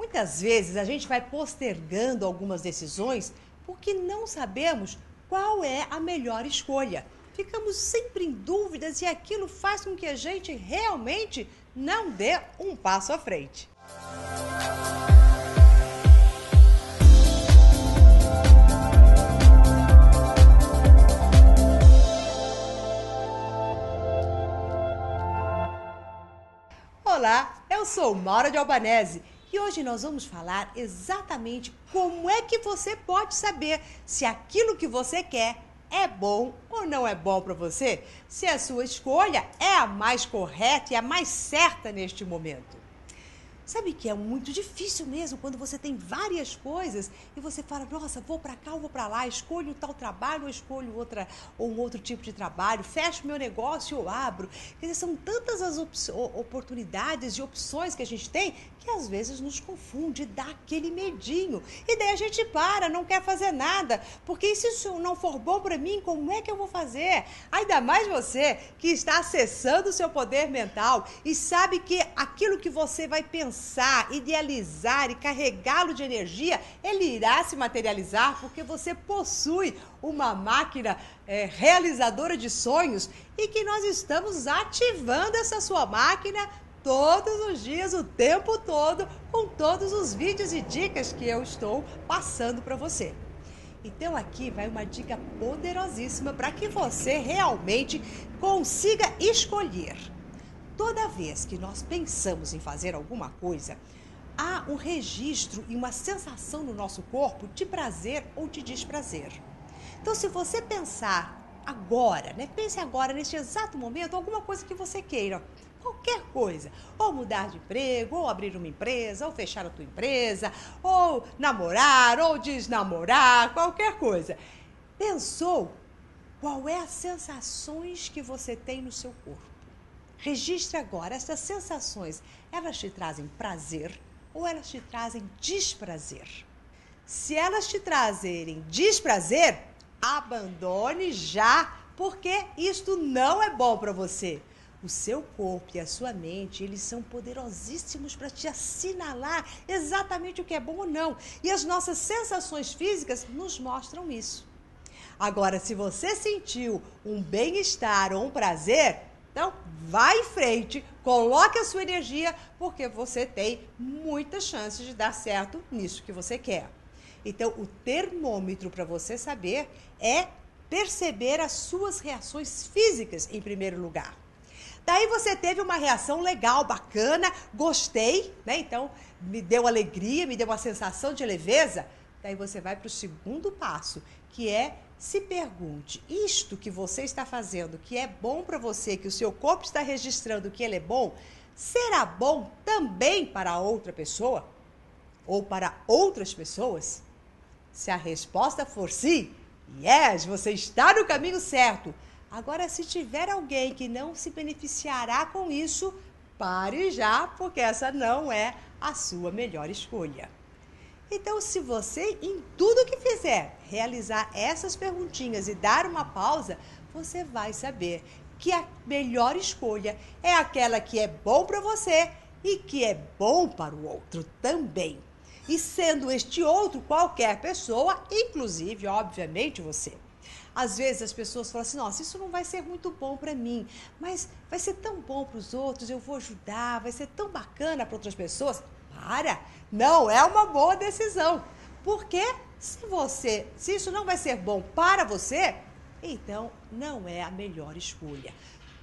Muitas vezes a gente vai postergando algumas decisões porque não sabemos qual é a melhor escolha. Ficamos sempre em dúvidas e aquilo faz com que a gente realmente não dê um passo à frente. Olá, eu sou Maura de Albanese e hoje nós vamos falar exatamente como é que você pode saber se aquilo que você quer é bom ou não é bom para você, se a sua escolha é a mais correta e a mais certa neste momento. Sabe que é muito difícil mesmo quando você tem várias coisas e você fala, nossa, vou para cá ou vou para lá, escolho tal trabalho ou escolho outra ou um outro tipo de trabalho, fecho meu negócio ou abro. Quer dizer, são tantas as oportunidades e opções que a gente tem que às vezes nos confunde, dá aquele medinho. E daí a gente para, não quer fazer nada, porque se isso não for bom para mim, como é que eu vou fazer? Ainda mais você que está acessando o seu poder mental e sabe que aquilo que você vai pensar, idealizar e carregá-lo de energia, ele irá se materializar porque você possui uma máquina é, realizadora de sonhos e que nós estamos ativando essa sua máquina todos os dias, o tempo todo, com todos os vídeos e dicas que eu estou passando para você. Então aqui vai uma dica poderosíssima para que você realmente consiga escolher. Toda vez que nós pensamos em fazer alguma coisa, há um registro e uma sensação no nosso corpo de prazer ou de desprazer. Então, se você pensar agora, né? Pense agora, neste exato momento, alguma coisa que você queira qualquer coisa. Ou mudar de emprego, ou abrir uma empresa, ou fechar a tua empresa, ou namorar, ou desnamorar, qualquer coisa. Pensou qual é as sensações que você tem no seu corpo? Registre agora essas sensações. Elas te trazem prazer ou elas te trazem desprazer? Se elas te trazerem desprazer, abandone já, porque isto não é bom para você. O seu corpo e a sua mente, eles são poderosíssimos para te assinalar exatamente o que é bom ou não. E as nossas sensações físicas nos mostram isso. Agora, se você sentiu um bem-estar ou um prazer, então vá em frente, coloque a sua energia, porque você tem muitas chances de dar certo nisso que você quer. Então, o termômetro para você saber é perceber as suas reações físicas em primeiro lugar. Daí você teve uma reação legal, bacana, gostei, né? Então me deu alegria, me deu uma sensação de leveza. Daí você vai para o segundo passo, que é se pergunte: isto que você está fazendo, que é bom para você, que o seu corpo está registrando que ele é bom, será bom também para outra pessoa? Ou para outras pessoas? Se a resposta for sim, yes, você está no caminho certo. Agora, se tiver alguém que não se beneficiará com isso, pare já, porque essa não é a sua melhor escolha. Então, se você, em tudo que fizer, realizar essas perguntinhas e dar uma pausa, você vai saber que a melhor escolha é aquela que é bom para você e que é bom para o outro também. E sendo este outro qualquer pessoa, inclusive, obviamente, você. Às vezes as pessoas falam assim: nossa, isso não vai ser muito bom para mim, mas vai ser tão bom para os outros, eu vou ajudar, vai ser tão bacana para outras pessoas. Para! Não é uma boa decisão. Porque se você, se isso não vai ser bom para você, então não é a melhor escolha.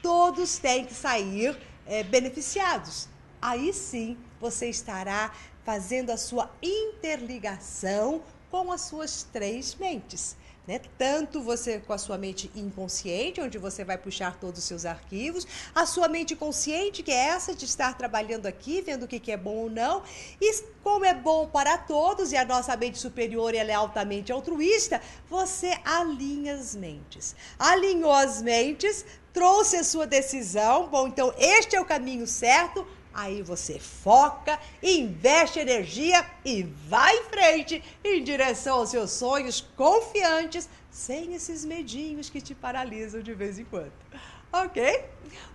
Todos têm que sair é, beneficiados. Aí sim você estará fazendo a sua interligação com as suas três mentes. Né? Tanto você com a sua mente inconsciente, onde você vai puxar todos os seus arquivos, a sua mente consciente, que é essa de estar trabalhando aqui, vendo o que, que é bom ou não, e como é bom para todos, e a nossa mente superior ela é altamente altruísta, você alinha as mentes. Alinhou as mentes, trouxe a sua decisão, bom, então este é o caminho certo, Aí você foca, investe energia e vai em frente em direção aos seus sonhos confiantes, sem esses medinhos que te paralisam de vez em quando. Ok?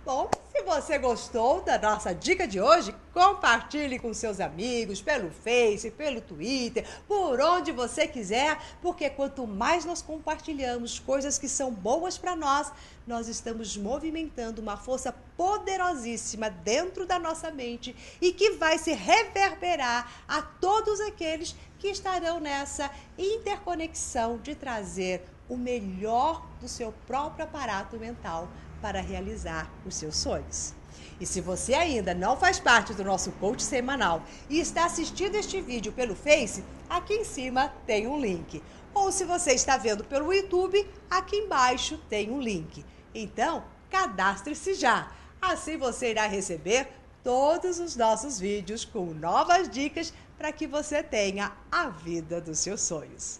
Bom, se você gostou da nossa dica de hoje, compartilhe com seus amigos pelo Face, pelo Twitter, por onde você quiser, porque quanto mais nós compartilhamos coisas que são boas para nós, nós estamos movimentando uma força poderosíssima dentro da nossa mente e que vai se reverberar a todos aqueles que estarão nessa interconexão de trazer o melhor do seu próprio aparato mental para realizar os seus sonhos. E se você ainda não faz parte do nosso coach semanal e está assistindo este vídeo pelo Face, aqui em cima tem um link. Ou se você está vendo pelo YouTube, aqui embaixo tem um link. Então, cadastre-se já. Assim você irá receber todos os nossos vídeos com novas dicas para que você tenha a vida dos seus sonhos.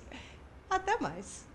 Até mais!